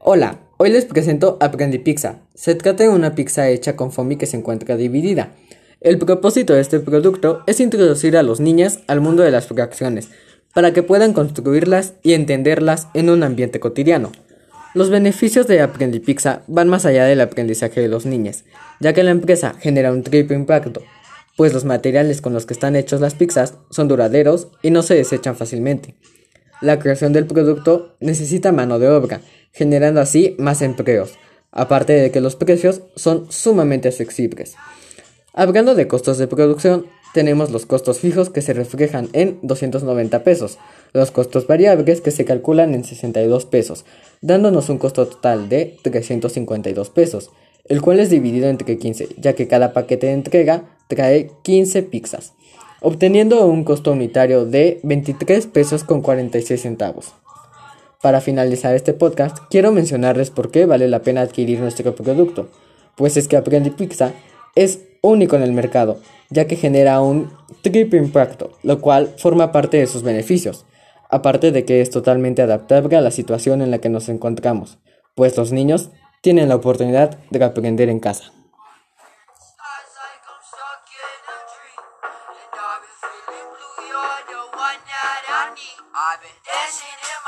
Hola, hoy les presento Aprendi Pizza. Se trata de una pizza hecha con foamy que se encuentra dividida. El propósito de este producto es introducir a los niños al mundo de las fracciones, para que puedan construirlas y entenderlas en un ambiente cotidiano. Los beneficios de Aprendi Pizza van más allá del aprendizaje de los niños, ya que la empresa genera un triple impacto, pues los materiales con los que están hechos las pizzas son duraderos y no se desechan fácilmente. La creación del producto necesita mano de obra, generando así más empleos, aparte de que los precios son sumamente accesibles. Hablando de costos de producción, tenemos los costos fijos que se reflejan en 290 pesos, los costos variables que se calculan en 62 pesos, dándonos un costo total de 352 pesos, el cual es dividido entre 15, ya que cada paquete de entrega trae 15 pizzas, obteniendo un costo unitario de 23 pesos con 46 centavos. Para finalizar este podcast, quiero mencionarles por qué vale la pena adquirir nuestro producto, pues es que Aprendi Pizza es único en el mercado, ya que genera un triple impacto, lo cual forma parte de sus beneficios, aparte de que es totalmente adaptable a la situación en la que nos encontramos, pues los niños tienen la oportunidad de aprender en casa. I've been dancing in my.